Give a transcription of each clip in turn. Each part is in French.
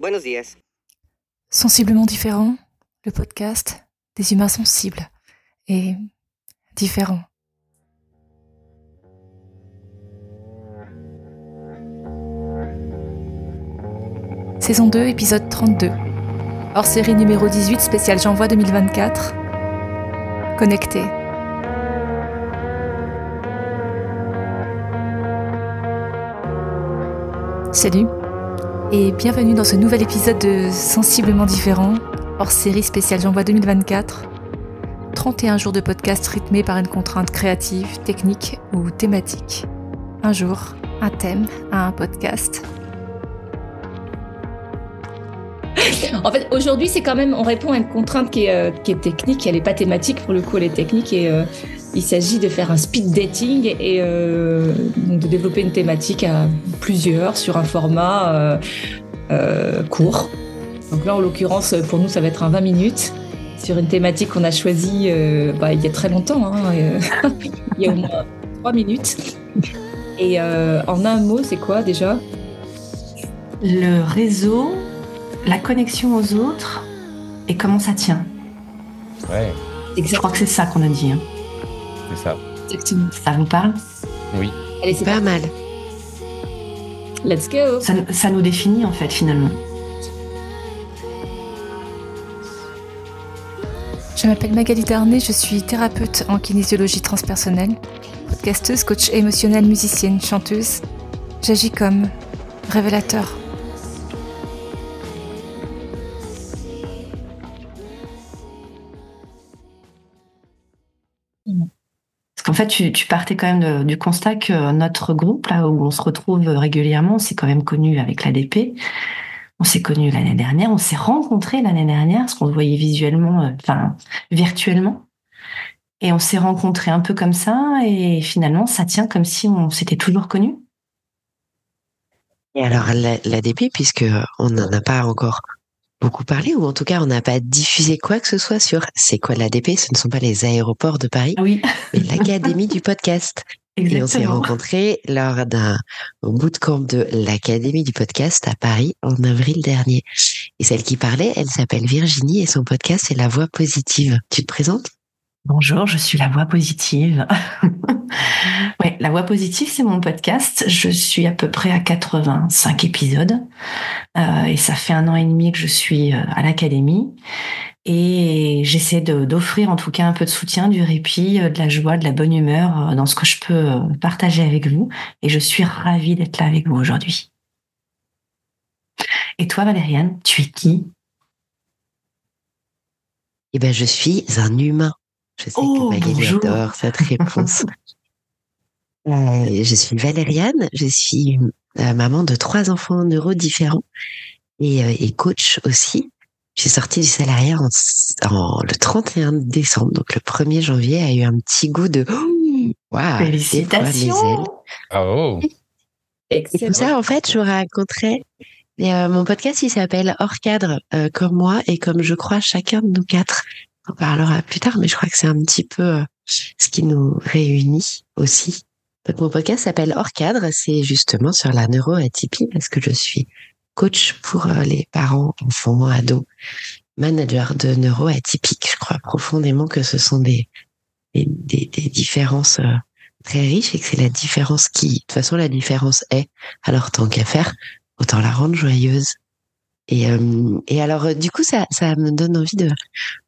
Buenos días. Sensiblement différent, le podcast des humains sensibles et différents. Saison 2, épisode 32. Hors série numéro 18, spécial J'envoie 2024. Connecté. Salut et bienvenue dans ce nouvel épisode de Sensiblement différent, hors série spéciale J'envoie 2024. 31 jours de podcast rythmés par une contrainte créative, technique ou thématique. Un jour, un thème, un podcast. En fait, aujourd'hui, c'est quand même, on répond à une contrainte qui est, euh, qui technique, elle n'est pas thématique, pour le coup, elle est technique et euh, il s'agit de faire un speed dating et euh, de développer une thématique à plusieurs sur un format euh, euh, court. Donc là, en l'occurrence, pour nous, ça va être un 20 minutes sur une thématique qu'on a choisie euh, bah, il y a très longtemps, hein, euh, il y a au moins 3 minutes. Et euh, en un mot, c'est quoi déjà? Le réseau, la connexion aux autres et comment ça tient. Ouais, Je crois que c'est ça qu'on a dit. hein. C'est ça. Exactement. Ça vous parle Oui. Allez, c'est Pas mal. Let's go ça, ça nous définit en fait finalement. Je m'appelle Magali Darnay, je suis thérapeute en kinésiologie transpersonnelle, podcasteuse, coach émotionnelle, musicienne, chanteuse. J'agis comme révélateur. Qu'en fait, tu, partais quand même du constat que notre groupe, là où on se retrouve régulièrement, on s'est quand même connu avec l'ADP. On s'est connu l'année dernière, on s'est rencontrés l'année dernière, parce qu'on voyait visuellement, euh, enfin virtuellement. Et on s'est rencontrés un peu comme ça, et finalement, ça tient comme si on s'était toujours connus. Et alors, la- l'ADP, puisque on n'en a pas encore beaucoup parlé, ou en tout cas, on n'a pas diffusé quoi que ce soit sur c'est quoi l'ADP, ce ne sont pas les aéroports de Paris, Oui, mais l'Académie du podcast. Et on s'est rencontrés lors d'un bootcamp de l'Académie du podcast à Paris en avril dernier. Et celle qui parlait, elle s'appelle Virginie et son podcast, c'est La Voix Positive. Tu te présentes? Bonjour, je suis la voix positive. ouais, la voix positive, c'est mon podcast. Je suis à peu près à 85 épisodes Euh, et ça fait un an et demi que je suis euh, à l'académie et j'essaie d'offrir en tout cas un peu de soutien, du répit, euh, de la joie, de la bonne humeur dans ce que je peux partager avec vous et je suis ravie d'être là avec vous aujourd'hui. Et toi, Valériane, tu es qui? Eh ben, je suis un humain. Je sais Oh, que Magali adore cette réponse. Euh, je suis Valériane, je suis euh, maman de trois enfants neurodifférents et, euh, et coach aussi. J'ai sorti du salariat en, en- le 31 décembre, donc le 1er janvier a eu un petit goût de waouh. Félicitations Ah oh Et comme ça, en fait, je vous raconterai. Et, euh, mon podcast, il s'appelle Hors cadre, euh, comme moi et comme je crois chacun de nous quatre. On parlera plus tard, mais je crois que c'est un petit peu euh, ce qui nous réunit aussi. Mon podcast s'appelle Hors cadre, c'est justement sur la neuroatypie parce que je suis coach pour euh, les parents, enfants, ados, manager de neuroatypiques. Je crois profondément que ce sont des des, des, des différences euh, très riches et que c'est la différence qui, de toute façon, la différence est. Alors tant qu'à faire, autant la rendre joyeuse. Et, euh, et alors, euh, du coup, ça, me donne envie de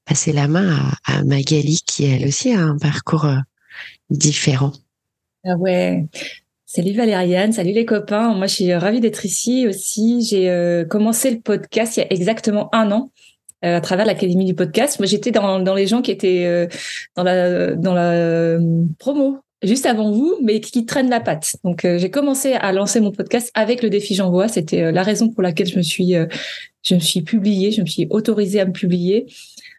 passer la main à, Magali, qui elle aussi a un parcours euh, différent. Ah ouais. Salut Valériane, salut les copains. Moi, je suis ravie d'être ici aussi. J'ai commencé le podcast il y a exactement un an à travers l'Académie du podcast. Moi, j'étais dans, les gens qui étaient dans la, dans la promo juste avant vous, mais qui traînent la patte. Donc, euh, j'ai commencé à lancer mon podcast avec le défi J'envoie. C'était euh, la raison pour laquelle je me suis, euh, je me suis publiée, je me suis autorisée à me publier.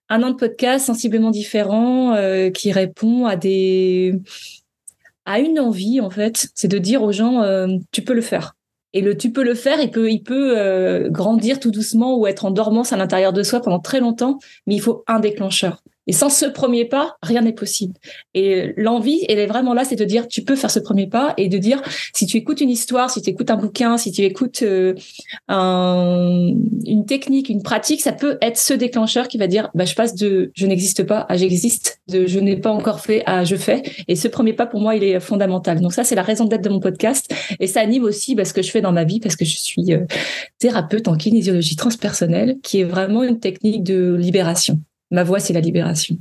Un an de podcast sensiblement différent qui répond à des à une envie en fait, c'est de dire aux gens tu peux le faire. Et le tu peux le faire, il peut il peut grandir tout doucement ou être en dormance à l'intérieur de soi pendant très longtemps, mais il faut un déclencheur. Et sans ce premier pas, rien n'est possible. Et l'envie, elle est vraiment là, c'est de dire, tu peux faire ce premier pas et de dire, si tu écoutes une histoire, si tu écoutes un bouquin, si tu écoutes euh, un, une technique, une pratique, ça peut être ce déclencheur qui va dire, bah, je passe de je n'existe pas à j'existe, de je n'ai pas encore fait à je fais. Et ce premier pas, pour moi, il est fondamental. Donc ça, c'est la raison d'être de mon podcast. Et ça anime aussi bah, ce que je fais dans ma vie parce que je suis euh, thérapeute en kinésiologie transpersonnelle, qui est vraiment une technique de libération. Ma voix, c'est la libération.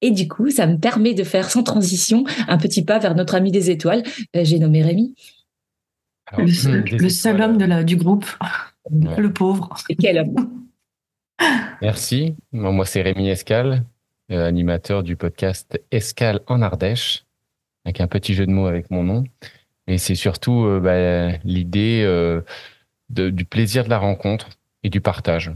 Et du coup, ça me permet de faire sans transition un petit pas vers notre ami des étoiles. Euh, J'ai nommé Rémi. le seul, le seul homme de la, du groupe, Ouais. le pauvre. Et quel homme Merci. Bon, Moi, c'est Rémi Escal, euh, animateur du podcast Escal en Ardèche, avec un petit jeu de mots avec mon nom. Et c'est surtout euh, bah, l'idée euh, de- du plaisir de la rencontre et du partage.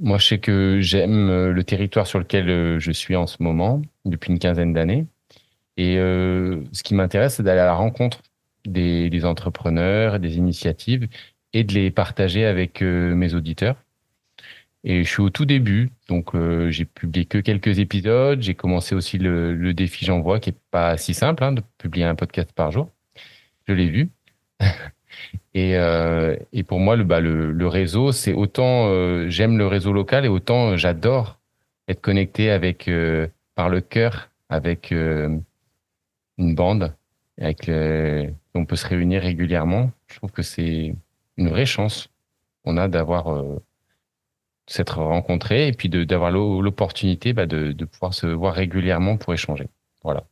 Moi, je sais que j'aime euh, le territoire sur lequel euh, je suis en ce moment, depuis une quinzaine d'années. Et euh, ce qui m'intéresse, c'est d'aller à la rencontre des, entrepreneurs, des initiatives, et de les partager avec mes auditeurs. Et je suis au tout début, donc j'ai publié que quelques épisodes. J'ai commencé aussi le, défi J'envoie, qui est pas si simple, hein, de publier un podcast par jour. Je l'ai vu. et, euh, et pour moi, le, bah, le, le réseau, c'est autant euh, j'aime le réseau local et autant euh, j'adore être connecté avec euh, par le cœur avec euh, une bande, avec on peut se réunir régulièrement. Je trouve que c'est une vraie chance qu'on a d'avoir s'être rencontrés et puis d'avoir l'o- l'opportunité bah, de, de pouvoir se voir régulièrement pour échanger. Voilà.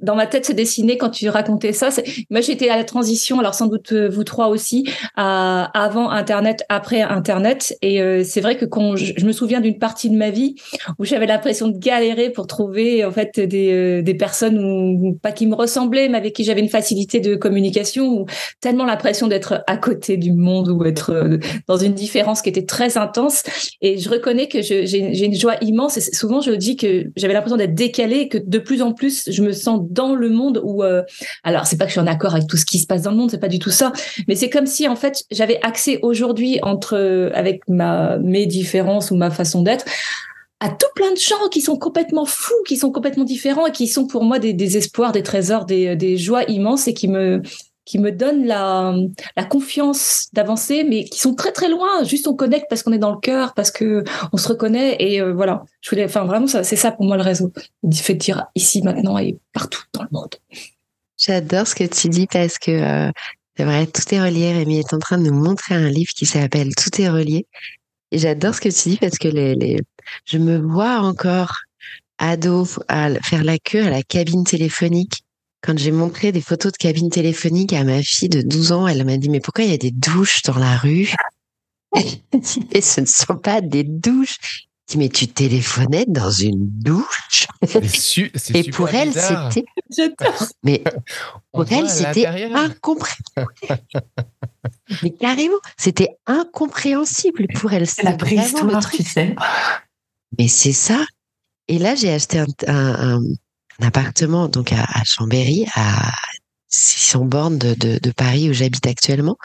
Dans ma tête se dessinait quand tu racontais ça. Moi, j'étais à la transition, alors sans doute euh, vous trois aussi, avant Internet, après Internet. Et euh, c'est vrai que quand je, me souviens d'une partie de ma vie où j'avais l'impression de galérer pour trouver en fait des, euh, personnes ou pas qui me ressemblaient, mais avec qui j'avais une facilité de communication, ou tellement l'impression d'être à côté du monde ou être dans une différence qui était très intense. Et je reconnais que j'ai une joie immense. Et souvent, je dis que j'avais l'impression d'être décalée que de plus en plus, je me sens dans le monde où, euh, alors c'est pas que je suis en accord avec tout ce qui se passe dans le monde, c'est pas du tout ça, mais c'est comme si en fait j'avais accès aujourd'hui entre euh, avec ma mes différences ou ma façon d'être à tout plein de gens qui sont complètement fous, qui sont complètement différents et qui sont pour moi des, espoirs, des trésors, des joies immenses et qui me qui me donnent la, confiance d'avancer, mais qui sont très très loin. Juste on connecte parce qu'on est dans le cœur, parce que on se reconnaît et euh, voilà. Je voulais, enfin vraiment c'est ça pour moi le réseau. Il fait dire ici maintenant et partout dans le monde. J'adore ce que tu dis parce que euh, c'est vrai, tout est relié. Rémi est en train de nous montrer un livre qui s'appelle Tout est relié. Et j'adore ce que tu dis parce que je me vois encore ado à faire la queue à la cabine téléphonique. Quand j'ai montré des photos de cabine téléphonique à ma fille de 12 ans, elle m'a dit mais pourquoi il y a des douches dans la rue? Et ce ne sont pas des douches. Je dis mais tu téléphonais dans une douche? Su- Et super pour elle, c'était J'adore. mais pour elle, c'était incompréhensible. Mais carrément, c'était incompréhensible pour elle. C'est la préhistoire, truc. tu sais. Mais c'est ça. Et là, j'ai acheté un, un- un- un appartement donc à, à Chambéry, à 600 bornes de, de, de Paris où j'habite actuellement.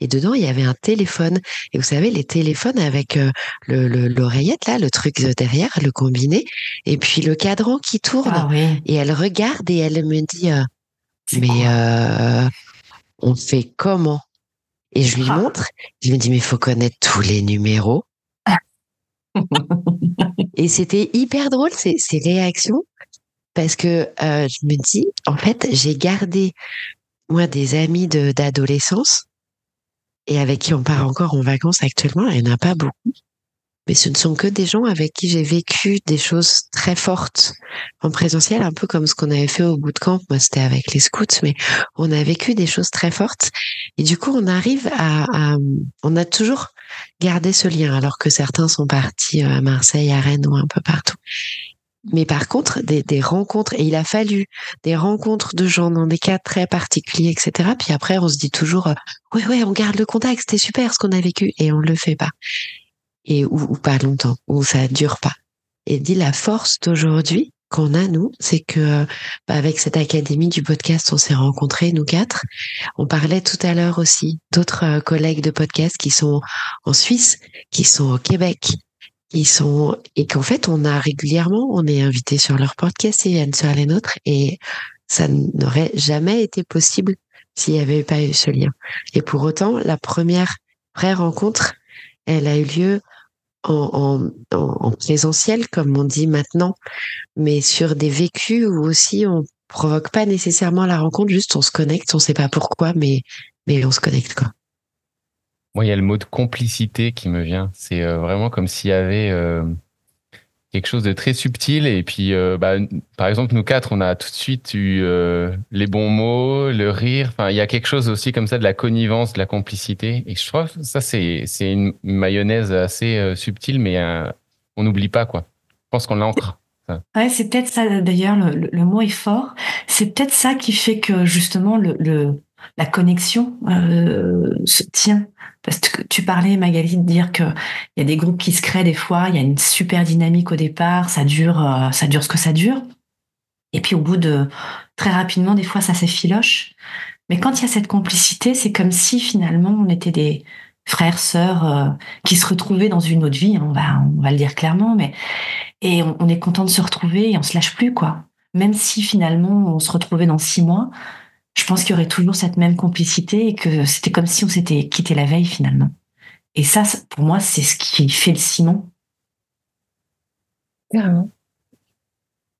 Et dedans, il y avait un téléphone. Et vous savez, les téléphones avec euh, le le- l'oreillette, là, le truc derrière, le combiné, et puis le cadran qui tourne. Ah oui. Et elle regarde et elle me dit, euh, mais euh, on fait comment? Et je lui Ah. montre. Je me dis, mais il faut connaître tous les numéros. Et c'était hyper drôle ces, ces réactions parce que euh, je me dis, en fait, j'ai gardé moi des amis de d'adolescence et avec qui on part encore en vacances actuellement. Il n'y en a pas beaucoup, mais ce ne sont que des gens avec qui j'ai vécu des choses très fortes en présentiel, un peu comme ce qu'on avait fait au bout de camp. Moi, c'était avec les scouts, mais on a vécu des choses très fortes. Et du coup, on arrive à, à- on a toujours gardé ce lien, alors que certains sont partis à Marseille, à Rennes ou un peu partout. Mais par contre, des, des rencontres, et il a fallu des rencontres de gens dans des cas très particuliers, etc. Puis après, on se dit toujours, euh, ouais, ouais, on garde le contact, c'était super ce qu'on a vécu, et on le fait pas. Et ou, ou pas longtemps, ou ça dure pas. Et dit la force d'aujourd'hui qu'on a nous, c'est que bah, avec cette académie du podcast, on s'est rencontrés nous quatre. On parlait tout à l'heure aussi d'autres euh, collègues de podcast qui sont en Suisse, qui sont au Québec, ils sont et qu'en fait on a régulièrement on est invité sur leur podcast et viennent sur les nôtres et ça n'aurait jamais été possible s'il n'y avait pas eu ce lien. Et pour autant, la première vraie rencontre, elle a eu lieu en, en, en présentiel, comme on dit maintenant, mais sur des vécus où aussi on provoque pas nécessairement la rencontre, juste on se connecte, on sait pas pourquoi, mais mais on se connecte quoi. Moi, il y a le mot de complicité qui me vient. C'est euh, vraiment comme s'il y avait euh, quelque chose de très subtil. Et puis, euh, bah, par exemple, nous quatre, on a tout de suite eu les bons mots, le rire. Enfin, il y a quelque chose aussi comme ça de la connivence, de la complicité. Et je trouve que ça, c'est c'est une mayonnaise assez subtile, mais on n'oublie pas quoi. Je pense qu'on l'ancre. Ouais, c'est peut-être ça. D'ailleurs, le, le, mot est fort. C'est peut-être ça qui fait que justement le, le la connexion euh, se tient. Parce que tu parlais, Magali, de dire qu'il y a des groupes qui se créent des fois, il y a une super dynamique au départ, ça dure, euh, ça dure ce que ça dure. Et puis au bout de très rapidement, des fois, ça s'effiloche. Mais quand il y a cette complicité, c'est comme si finalement on était des frères, sœurs euh, qui se retrouvaient dans une autre vie. Hein, on va, on va le dire clairement, mais et on, on est content de se retrouver et on se lâche plus quoi. Même si finalement on se retrouvait dans six mois, je pense qu'il y aurait toujours cette même complicité et que c'était comme si on s'était quitté la veille finalement. Et ça, pour moi, c'est ce qui fait le ciment. Carrément.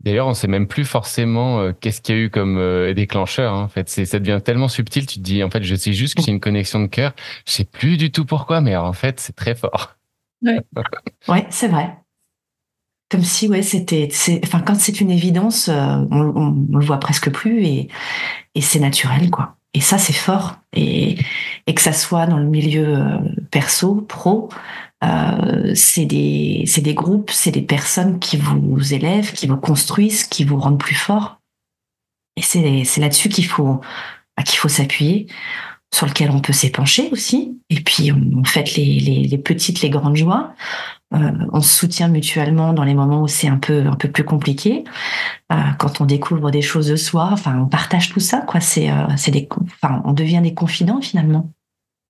D'ailleurs, on sait même plus forcément euh, qu'est-ce qu'il y a eu comme euh, déclencheur. Hein. En fait, ça devient tellement subtil. Tu te dis, en fait, je sais juste que j'ai une connexion de cœur. Je sais plus du tout pourquoi, mais en fait, c'est très fort. Ouais, ouais c'est vrai. Comme si, ouais, c'était, enfin, quand c'est une évidence, euh, on, on, on, le voit presque plus et, et c'est naturel, quoi. Et ça, c'est fort. Et, et que ça soit dans le milieu euh, perso, pro, euh, c'est des, c'est des groupes, c'est des personnes qui vous élèvent, qui vous construisent, qui vous rendent plus fort. Et c'est, c'est là-dessus qu'il faut, bah, qu'il faut s'appuyer, sur lequel on peut s'épancher aussi. Et puis, on fait les, les, les petites, les grandes joies. Euh, on se soutient mutuellement dans les moments où c'est un peu un peu plus compliqué. Euh, quand on découvre des choses de soi, enfin, on partage tout ça, quoi. C'est euh, c'est des, enfin, on devient des confidents finalement.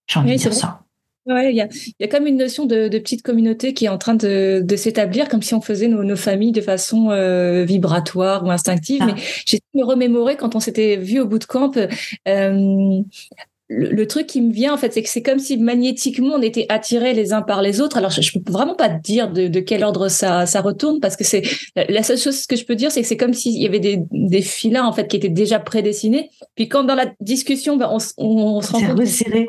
J'ai envie Oui, de dire ça. Ouais, il y a, y a comme une notion de, de petite communauté qui est en train de, de s'établir, comme si on faisait nos, nos familles de façon euh, vibratoire ou instinctive. Ah. Mais j'ai me remémorer quand on s'était vu au bootcamp, euh, le, le truc qui me vient en fait, c'est que c'est comme si magnétiquement on était attirés les uns par les autres. Alors je, je peux vraiment pas te dire de, de quel ordre ça, ça retourne parce que c'est la seule chose que je peux dire, c'est que c'est comme s'il y avait des, des filins en fait qui étaient déjà prédessinés. Puis quand dans la discussion, ben, on, on, on se rend compte resserré.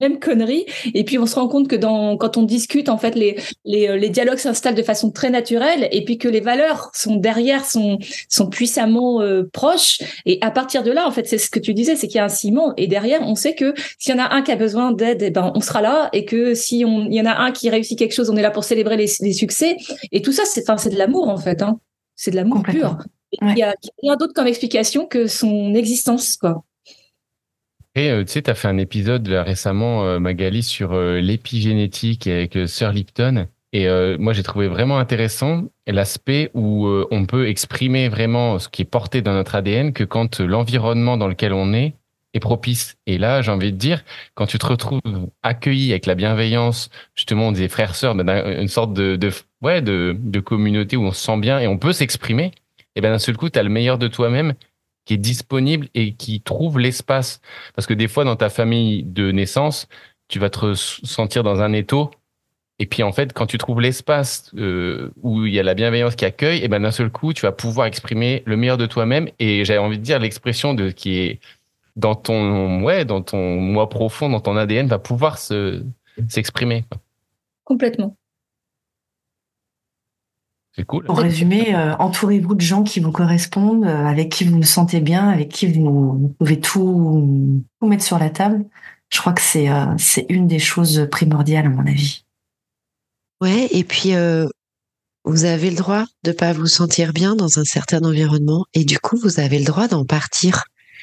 Même connerie. Et puis on se rend compte que dans, quand on discute, en fait, les, les, euh, les dialogues s'installent de façon très naturelle, et puis que les valeurs sont derrière, sont, sont puissamment euh, proches. Et à partir de là, en fait, c'est ce que tu disais, c'est qu'il y a un ciment. Et derrière, on sait que s'il y en a un qui a besoin d'aide, eh ben on sera là, et que si on, il y en a un qui réussit quelque chose, on est là pour célébrer les, les succès. Et tout ça, c'est, enfin, c'est de l'amour en fait. Hein. C'est de l'amour pur. Il y a rien d'autre comme explication que son existence, quoi. Et euh, tu sais, tu as fait un épisode là, récemment, euh, Magali, sur euh, l'épigénétique avec euh, Sir Lipton. Et euh, moi, j'ai trouvé vraiment intéressant l'aspect où euh, on peut exprimer vraiment ce qui est porté dans notre ADN que quand l'environnement dans lequel on est est propice. Et là, j'ai envie de dire, quand tu te retrouves accueilli avec la bienveillance, justement, des frères sœurs, une sorte de, de ouais, de, de communauté où on se sent bien et on peut s'exprimer, et ben d'un seul coup, tu as le meilleur de toi-même est disponible et qui trouve l'espace. Parce que des fois, dans ta famille de naissance, tu vas te sentir dans un étau. Et puis, en fait, quand tu trouves l'espace euh, où il y a la bienveillance qui accueille, et ben d'un seul coup, tu vas pouvoir exprimer le meilleur de toi-même. Et j'avais envie de dire l'expression de qui est dans ton ouais, dans ton moi profond, dans ton ADN, va pouvoir se s'exprimer. Complètement. C'est cool. Pour résumer, euh, entourez-vous de gens qui vous correspondent, euh, avec qui vous vous sentez bien, avec qui vous, vous pouvez tout, tout mettre sur la table. Je crois que c'est euh, c'est une des choses primordiales à mon avis. Ouais, et puis euh, vous avez le droit de pas vous sentir bien dans un certain environnement, et du coup vous avez le droit d'en partir.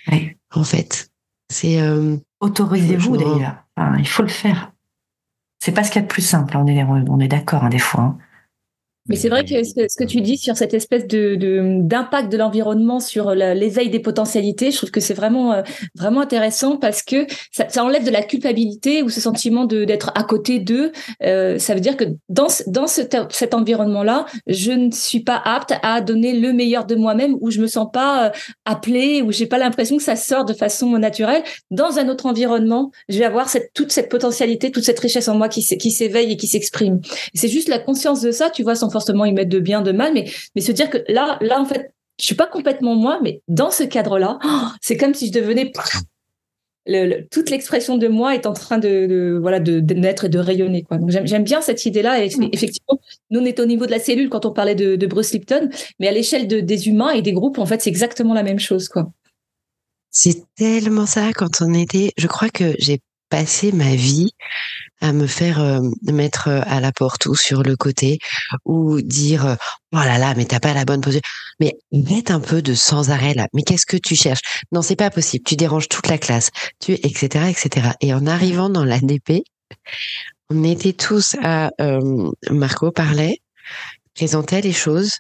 Ouais. En fait, c'est euh, Autorisez-vous d'ailleurs. Enfin, il faut le faire. C'est pas ce qu'il y a de plus simple. On est on est d'accord hein, des fois. hein. Mais c'est vrai que ce, que tu dis sur cette espèce de d'impact de, l'environnement sur l'éveil des potentialités, je trouve que c'est vraiment euh, vraiment intéressant parce que ça, ça, enlève de la culpabilité ou ce sentiment de d'être à côté d'eux. Euh, ça veut dire que dans dans ce, cet environnement-là, je ne suis pas apte à donner le meilleur de moi-même ou je me sens pas euh, appelée ou j'ai pas l'impression que ça sort de façon naturelle. Dans un autre environnement, je vais avoir cette toute cette potentialité, toute cette richesse en moi qui qui s'éveille et qui s'exprime. C'est juste la conscience de ça, tu vois, sans forcément y mettre de bien, de mal, mais, mais se dire que là, là, en fait, je suis pas complètement moi, mais dans ce cadre-là, c'est comme si je devenais toute l'expression de moi est en train de, voilà de, naître et de rayonner quoi. Donc j'aime bien cette idée-là. Et mm. effectivement, nous on est au niveau de la cellule quand on parlait de, de Bruce Lipton, mais à l'échelle des humains et des groupes, en fait, c'est exactement la même chose quoi. C'est tellement ça quand on était. Je crois que j'ai passé ma vie à me faire euh, mettre euh, à la porte ou sur le côté ou dire euh, oh là là mais t'as pas la bonne position mais mette un peu de sans arrêt là. Mais qu'est-ce que tu cherches? Non c'est pas possible. Tu déranges toute la classe tu etc etc et en arrivant dans l'ADP on était tous à Marco parlait présentait les choses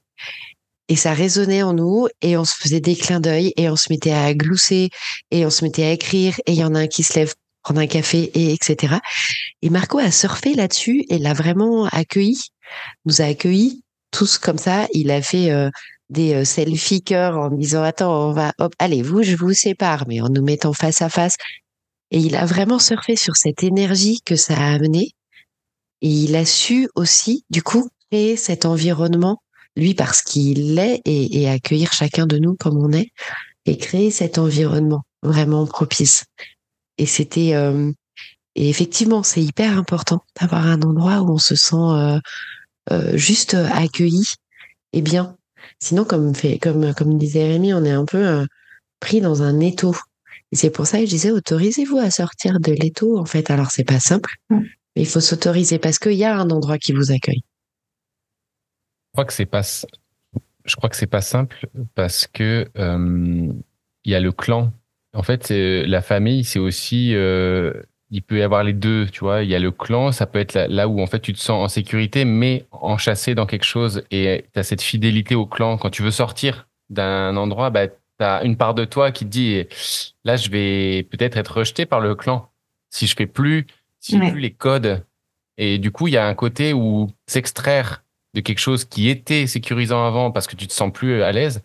et ça résonnait en nous et on se faisait des clins d'œil et on se mettait à glousser et on se mettait à écrire et il y en a un qui se lève prendre un café et etc. Et Marco a surfé là-dessus et l'a vraiment accueilli, nous a accueillis tous comme ça. Il a fait euh, des euh, selfie cœurs en disant attends on va hop allez vous je vous sépare mais en nous mettant face à face. Et il a vraiment surfé sur cette énergie que ça a amené. Et il a su aussi du coup créer cet environnement lui parce qu'il est et, et accueillir chacun de nous comme on est et créer cet environnement vraiment propice. Et c'était euh, et effectivement, c'est hyper important d'avoir un endroit où on se sent euh, euh, juste accueilli et bien. Sinon, comme fait, comme comme disait Rémi, on est un peu pris dans un étau. Et c'est pour ça que je disais, autorisez-vous à sortir de l'étau. En fait, alors c'est pas simple, mm. mais il faut s'autoriser parce qu'il y a un endroit qui vous accueille. Je crois que c'est pas, je crois que c'est pas simple parce que il y a le clan en fait, la famille, c'est aussi, euh, il peut y avoir les deux, tu vois. Il y a le clan, ça peut être là, où en fait tu te sens en sécurité, mais enchâssé dans quelque chose, et tu as cette fidélité au clan. Quand tu veux sortir d'un endroit, bah, tu as une part de toi qui te dit, là, je vais peut-être être rejeté par le clan si je fais plus, si plus les codes. Et du coup, il y a un côté où s'extraire de quelque chose qui était sécurisant avant parce que tu te sens plus à l'aise,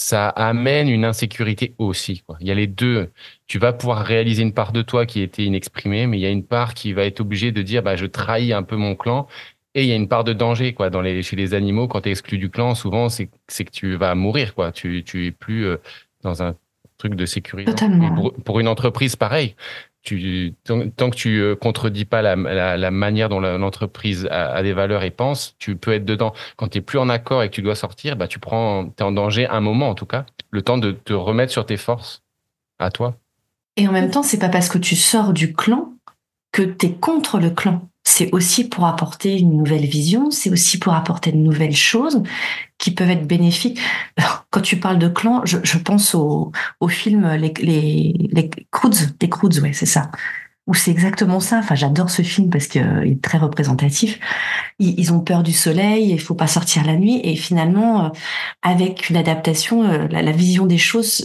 ça amène une insécurité aussi. Quoi. Il y a les deux. Tu vas pouvoir réaliser une part de toi qui était inexprimée, mais il y a une part qui va être obligée de dire bah, je trahis un peu mon clan. Et il y a une part de danger quoi. Dans les, chez les animaux, quand tu es exclu du clan, souvent, c'est que tu vas mourir. Quoi. Tu, tu es plus euh, dans un truc de sécurité. Pour, pour, une entreprise, pareil tu, tant, que tu euh, contredis pas la, manière dont l'entreprise a, des valeurs et pense, tu peux être dedans. Quand tu es plus en accord et que tu dois sortir, bah tu prends, es en danger un moment en tout cas, le temps de te remettre sur tes forces à toi. Et en même temps, c'est pas parce que tu sors du clan que tu es contre le clan c'est aussi pour apporter une nouvelle vision, c'est aussi pour apporter de nouvelles choses qui peuvent être bénéfiques. Quand tu parles de clan, je, pense au, film les les les Croods, les Croods, ouais, c'est ça où c'est exactement ça. Enfin, j'adore ce film parce qu'il est très représentatif. Ils, ont peur du soleil, il faut pas sortir la nuit, et finalement, euh, avec une adaptation, euh, la, vision des choses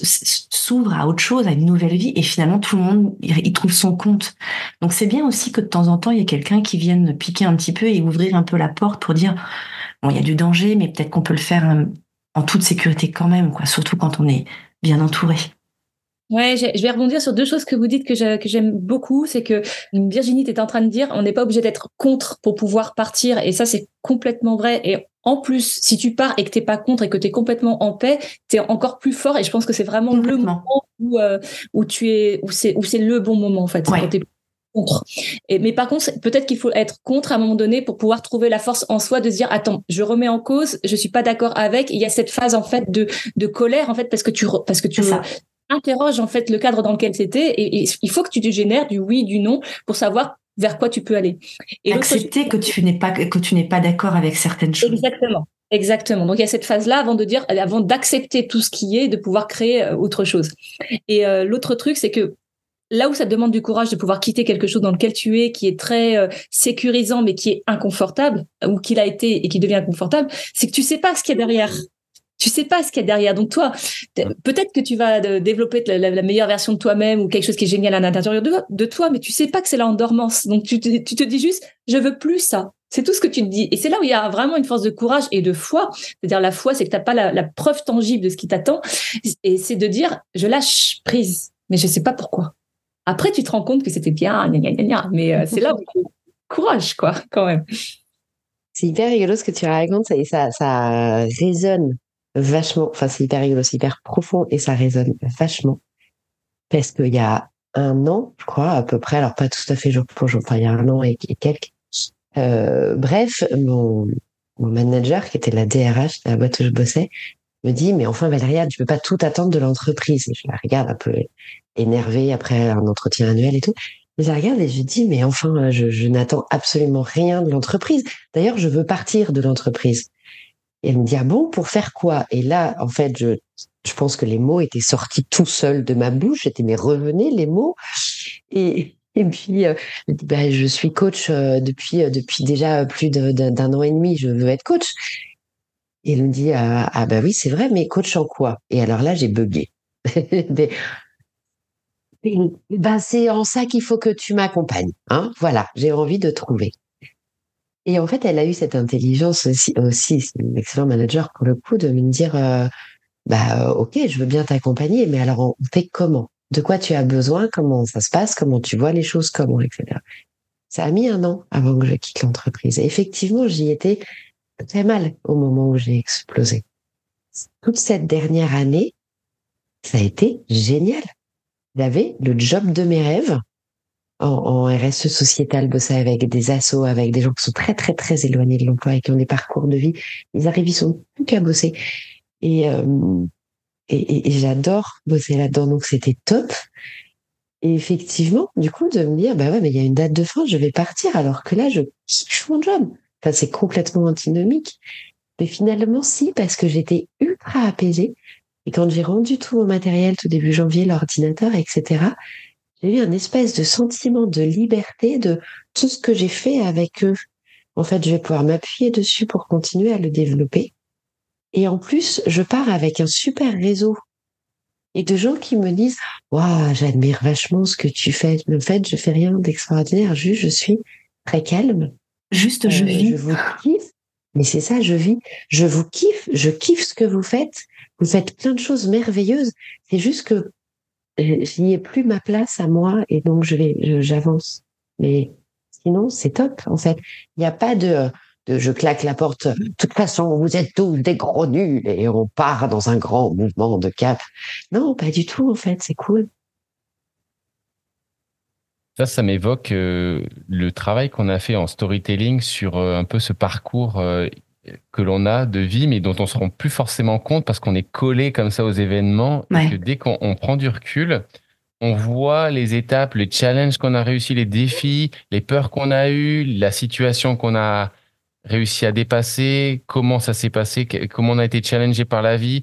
s'ouvre à autre chose, à une nouvelle vie, et finalement, tout le monde il, trouve son compte. Donc, c'est bien aussi que de temps en temps, il y ait quelqu'un qui vienne piquer un petit peu et ouvrir un peu la porte pour dire bon, il y a du danger, mais peut-être qu'on peut le faire euh, en toute sécurité quand même, quoi. Surtout quand on est bien entouré. Ouais, je vais rebondir sur deux choses que vous dites que j'aime beaucoup. C'est que Virginie, tu en train de dire, on n'est pas obligé d'être contre pour pouvoir partir. Et ça, c'est complètement vrai. Et en plus, si tu pars et que t'es pas contre et que tu es complètement en paix, tu es encore plus fort. Et je pense que c'est vraiment le moment où, euh, où tu es, où c'est, où c'est le bon moment, en fait. Quand contre. Et, mais par contre, peut-être qu'il faut être contre à un moment donné pour pouvoir trouver la force en soi de se dire attends, je remets en cause, je suis pas d'accord avec. Il y a cette phase en fait de de colère en fait parce que tu parce que tu interroge en fait le cadre dans lequel c'était et, il faut que tu te génères du oui, du non pour savoir vers quoi tu peux aller. Et accepter que tu n'es pas que tu n'es pas d'accord avec certaines choses. Exactement. Exactement. Donc il y a cette phase-là avant de dire, avant d'accepter tout ce qui est, de pouvoir créer euh, autre chose. Et euh, l'autre truc, c'est que là où ça te demande du courage de pouvoir quitter quelque chose dans lequel tu es, qui est très euh, sécurisant, mais qui est inconfortable, ou qu'il a été et qui devient inconfortable, c'est que tu sais pas ce qu'il y a derrière. Tu sais pas ce qu'il y a derrière. Donc toi, peut-être que tu vas euh, développer la, meilleure version de toi-même ou quelque chose qui est génial à l'intérieur de, toi, mais tu sais pas que c'est là en dormance. Donc tu te, tu te dis juste, je veux plus ça. C'est tout ce que tu te dis. Et c'est là où il y a vraiment une force de courage et de foi. C'est-à-dire la foi, c'est que tu n'as pas la, preuve tangible de ce qui t'attend. Et c'est de dire, je lâche prise, mais je sais pas pourquoi. Après, tu te rends compte que c'était bien, mais euh, c'est là où courage, quoi, quand même. C'est hyper rigolo ce que tu racontes et ça, ça résonne vachement. Enfin, c'est hyper rigolo, c'est hyper profond et ça résonne vachement. Parce qu'il y a un an, je crois, à peu près, alors pas tout à fait jour pour jour, enfin, il y a un an et, quelques. Euh, bref, mon, mon, manager, qui était la DRH de la boîte où je bossais, me dit, mais enfin, Valéria, tu peux pas tout attendre de l'entreprise. Je la regarde un peu énervée après un entretien annuel et tout. Je la regarde et je dis, mais enfin, je, je n'attends absolument rien de l'entreprise. D'ailleurs, je veux partir de l'entreprise. Et elle me dit, ah bon, pour faire quoi? Et là, en fait, je, je pense que les mots étaient sortis tout seuls de ma bouche. J'étais, mais revenez les mots. Et, et puis, euh, je suis coach euh, depuis, euh, depuis déjà plus d'un an et demi. Je veux être coach. Et elle me dit, ah, bah oui, c'est vrai, mais coach en quoi? Et alors là, j'ai bugué. ben, c'est en ça qu'il faut que tu m'accompagnes. Hein voilà, j'ai envie de trouver. Et en fait, elle a eu cette intelligence aussi, aussi c'est une excellent manager pour le coup, de me dire, euh, bah ok, je veux bien t'accompagner, mais alors on fait comment? De quoi tu as besoin? Comment ça se passe? Comment tu vois les choses? Comment, etc. Ça a mis un an avant que je quitte l'entreprise. Et effectivement, j'y étais très mal au moment où j'ai explosé. Toute cette dernière année, ça a été génial. J'avais le job de mes rêves en, en, RSE sociétal, bosser avec des assos, avec des gens qui sont très, très, très éloignés de l'emploi et qui ont des parcours de vie. Ils arrivent, ils sont plus qu'à bosser. Et, euh, et, et, j'adore bosser là-dedans. Donc, c'était top. Et effectivement, du coup, de me dire, bah ouais, mais il y a une date de fin, je vais partir, alors que là, je kiffe mon job. Enfin, c'est complètement antinomique. Mais finalement, si, parce que j'étais ultra apaisée. Et quand j'ai rendu tout mon matériel tout début janvier, l'ordinateur, etc., j'ai eu un espèce de sentiment de liberté de tout ce que j'ai fait avec eux. En fait, je vais pouvoir m'appuyer dessus pour continuer à le développer. Et en plus, je pars avec un super réseau et de gens qui me disent waouh j'admire vachement ce que tu fais. En fait je fais rien d'extraordinaire juste je suis très calme. Juste je euh, vis. je vous kiffe mais c'est ça je vis. Je vous kiffe. Je kiffe ce que vous faites. Vous faites plein de choses merveilleuses. C'est juste que j'y ai plus ma place à moi et donc je vais, j'avance. Mais sinon, c'est top en fait. Il n'y a pas de, de je claque la porte. De toute façon, vous êtes tous des gros nuls et on part dans un grand mouvement de cap. Non, pas du tout en fait. C'est cool. Ça, ça m'évoque euh, le travail qu'on a fait en storytelling sur euh, un peu ce parcours euh, que l'on a de vie, mais dont on se rend plus forcément compte parce qu'on est collé comme ça aux événements. Et que dès qu'on prend du recul, on voit les étapes, les challenges qu'on a réussi, les défis, les peurs qu'on a eues, la situation qu'on a réussi à dépasser, comment ça s'est passé, comment on a été challengé par la vie,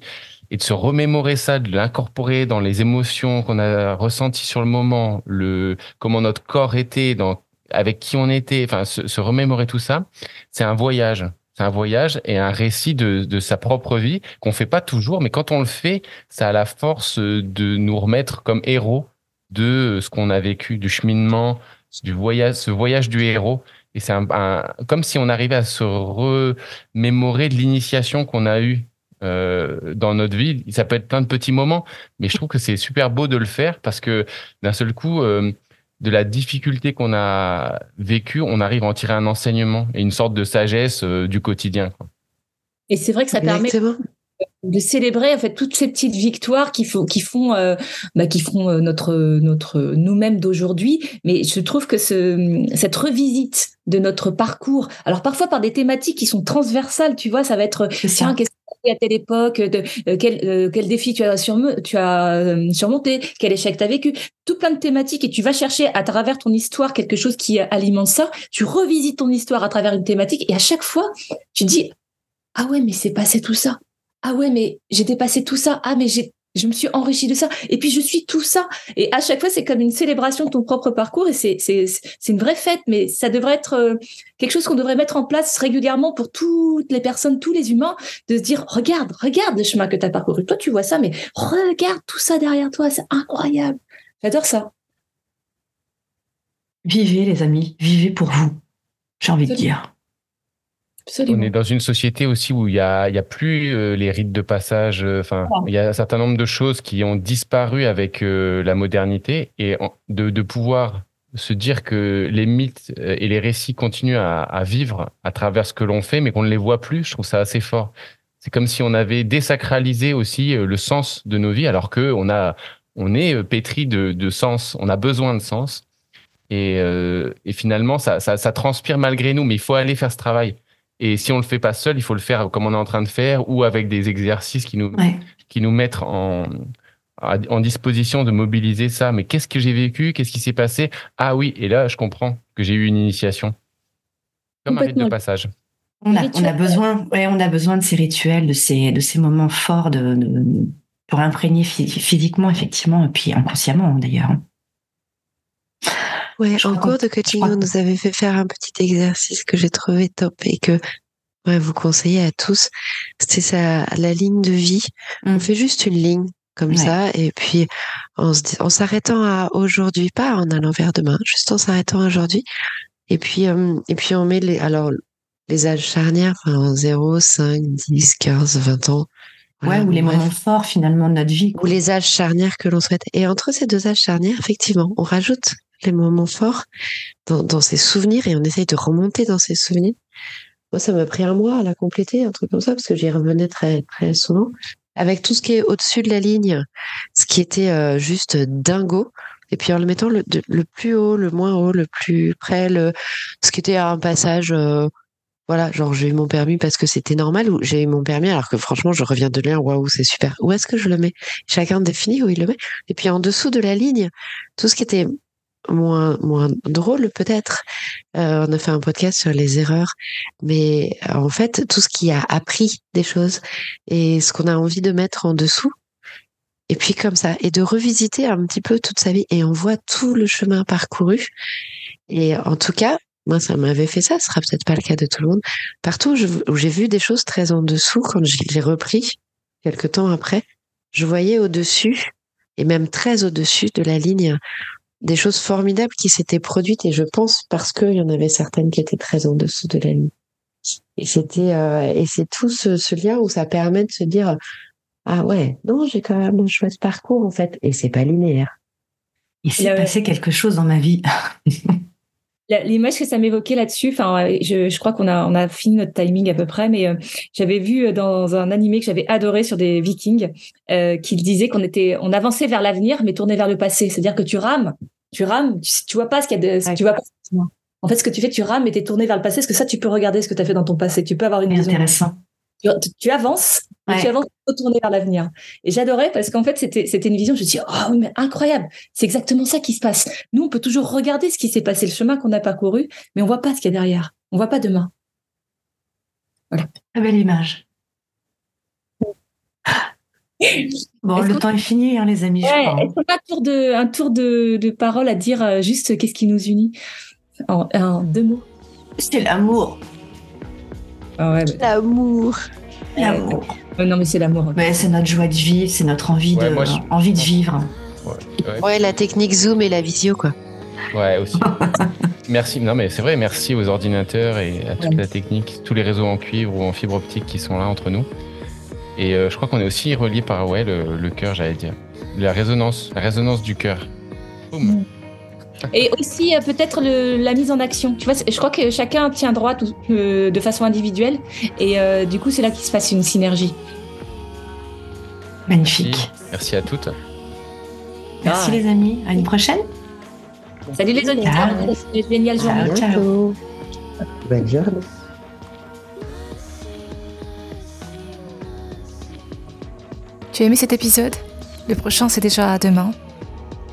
et de se remémorer ça, de l'incorporer dans les émotions qu'on a ressenties sur le moment, le comment notre corps était, dans, avec qui on était, enfin se, se remémorer tout ça, c'est un voyage. C'est un voyage et un récit de, de sa propre vie qu'on fait pas toujours, mais quand on le fait, ça a la force de nous remettre comme héros de ce qu'on a vécu, du cheminement, du voyage, ce voyage du héros. Et c'est un, comme si on arrivait à se remémorer de l'initiation qu'on a eue euh, dans notre vie. Ça peut être plein de petits moments, mais je trouve que c'est super beau de le faire parce que d'un seul coup, euh, de la difficulté qu'on a vécue, on arrive à en tirer un enseignement et une sorte de sagesse euh, du quotidien. Et c'est vrai que ça permet de célébrer en fait toutes ces petites victoires qui font qui font euh, bah, qui font euh, notre notre nous-mêmes d'aujourd'hui. Mais je trouve que ce cette revisite de notre parcours alors parfois par des thématiques qui sont transversales tu vois ça va être tiens qu'est-ce à telle époque, euh, quel, euh, quel, défi tu as, tu as euh, surmonté, quel échec tu as vécu, tout plein de thématiques et tu vas chercher à travers ton histoire quelque chose qui alimente ça, tu revisites ton histoire à travers une thématique et à chaque fois, tu dis, ah ouais, mais c'est passé tout ça. Ah ouais, mais j'ai dépassé tout ça. Ah, mais j'ai je me suis enrichie de ça. Et puis je suis tout ça. Et à chaque fois, c'est comme une célébration de ton propre parcours. Et c'est c'est c'est une vraie fête. Mais ça devrait être euh, quelque chose qu'on devrait mettre en place régulièrement pour toutes les personnes, tous les humains, de se dire regarde, regarde le chemin que tu as parcouru. Toi, tu vois ça, mais regarde tout ça derrière toi. C'est incroyable. J'adore ça. Vivez, les amis. Vivez pour vous. J'ai envie de dire. On est dans une société aussi où il y a, y a plus euh, les rites de passage. Euh, enfin, il y a un certain nombre de choses qui ont disparu avec euh, la modernité et de, de, pouvoir se dire que les mythes et les récits continuent à, à vivre à travers ce que l'on fait, mais qu'on ne les voit plus. Je trouve ça assez fort. C'est comme si on avait désacralisé aussi le sens de nos vies, alors que on a, on est pétri de, de sens. On a besoin de sens. Et, et finalement, ça, ça, ça transpire malgré nous, mais il faut aller faire ce travail. Et si on le fait pas seul, il faut le faire comme on est en train de faire ou avec des exercices qui nous, qui nous mettent en, en disposition de mobiliser ça. Mais qu'est-ce que j'ai vécu? Qu'est-ce qui s'est passé? Ah oui, et là, je comprends que j'ai eu une initiation. Comme un rite de passage. On a, on a besoin, ouais, on a besoin de ces rituels, de ces, de ces moments forts de, pour imprégner physiquement, effectivement, et puis inconsciemment d'ailleurs. Ouais, en cours de coaching, on nous avait fait faire un petit exercice que j'ai trouvé top et que ouais, vous conseillez à tous. C'est ça, la ligne de vie. On mmh. fait juste une ligne comme ça et puis en, en s'arrêtant à aujourd'hui, pas en allant vers demain, juste en s'arrêtant aujourd'hui. Et puis, euh, et puis on met les, alors, les âges charnières, enfin, 0, 5, 10, 15, 20 ans. ouais, ou les moments forts finalement de notre vie. Ou les âges charnières que l'on souhaite. Et entre ces deux âges charnières, effectivement, on rajoute les moments forts dans, dans ses souvenirs et on essaye de remonter dans ses souvenirs. Moi, ça m'a pris un mois à la compléter, un truc comme ça, parce que j'y revenais très, très souvent. Avec tout ce qui est au-dessus de la ligne, ce qui était euh, juste dingo. Et puis en le mettant le, plus haut, le moins haut, le plus près, le, ce qui était un passage, euh, voilà, genre j'ai eu mon permis parce que c'était normal ou j'ai eu mon permis alors que franchement je reviens de lire, waouh, c'est super. Où est-ce que je le mets? Chacun définit où il le met. Et puis en dessous de la ligne, tout ce qui était moins moins drôle peut-être. Euh, on a fait un podcast sur les erreurs, mais en fait tout ce qui a appris des choses et ce qu'on a envie de mettre en dessous. Et puis comme ça, et de revisiter un petit peu toute sa vie et on voit tout le chemin parcouru. Et en tout cas, moi ça m'avait fait ça, ce sera peut-être pas le cas de tout le monde. Partout où j'ai vu des choses très en dessous, quand j'ai repris quelque temps après, je voyais au-dessus et même très au-dessus de la ligne des choses formidables qui s'étaient produites et je pense parce qu'il y en avait certaines qui étaient très en dessous de la ligne. Et c'était euh, et c'est tout ce, ce, lien où ça permet de se dire ah ouais non j'ai quand même un chouette parcours en fait et c'est pas linéaire. Il s'est passé quelque chose dans ma vie. L'image que ça m'évoquait là-dessus, enfin, je, je, crois qu'on a, on a fini notre timing à peu près, mais euh, j'avais vu euh, dans un animé que j'avais adoré sur des Vikings, euh, qu'il disait qu'on était, on avançait vers l'avenir, mais tourné vers le passé. C'est-à-dire que tu rames, tu rames, tu, tu vois pas ce qu'il y a de, tu vois pas. En fait, ce que tu fais, tu rames, mais t'es tourné vers le passé. Parce que ça, tu peux regarder ce que tu as fait dans ton passé. Tu peux avoir une vision. Intéressant tu, avances, tu avances pour tourner vers l'avenir. Et j'adorais parce qu'en fait, c'était, c'était une vision, je me dis, oh oui, mais incroyable. C'est exactement ça qui se passe. Nous, on peut toujours regarder ce qui s'est passé, le chemin qu'on a parcouru, mais on voit pas ce qu'il y a derrière. On voit pas demain. Voilà. Très belle image. Bon, le temps est fini, hein, les amis. Ouais, Est-ce qu'on a un tour de, un tour de, de parole à dire euh, juste qu'est-ce qui nous unit? En, en deux mots C'est l'amour. Ah l'amour. L'amour. non, mais c'est l'amour. Mais c'est notre joie de vivre, c'est notre envie, de, envie de vivre. Ouais, la technique Zoom et la visio, quoi. Ouais, aussi. merci. Non, mais c'est vrai, merci aux ordinateurs et à toute la technique, tous les réseaux en cuivre ou en fibre optique qui sont là entre nous. Et euh, je crois qu'on est aussi relié par ouais, le, le cœur, j'allais dire. La résonance, la résonance du cœur. Boum. Et aussi euh, peut-être la mise en action. Tu vois, je crois que chacun tient droit euh, de façon individuelle et euh, du coup c'est là qu'il se passe une synergie. Magnifique. Merci, à toutes. Merci les amis. À une prochaine. Salut les auditeurs. Génial journée. Ciao. Bonne journée. Tu as aimé cet épisode? Le prochain c'est déjà demain.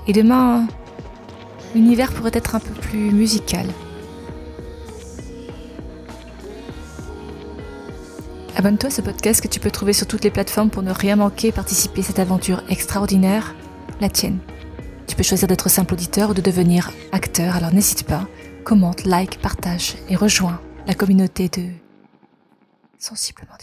Et demain, l'univers pourrait être un peu plus musical. Abonne-toi à ce podcast que tu peux trouver sur toutes les plateformes pour ne rien manquer et participer à cette aventure extraordinaire, la tienne. Tu peux choisir d'être simple auditeur ou de devenir acteur, alors n'hésite pas, commente, like, partage et rejoins la communauté de sensiblement.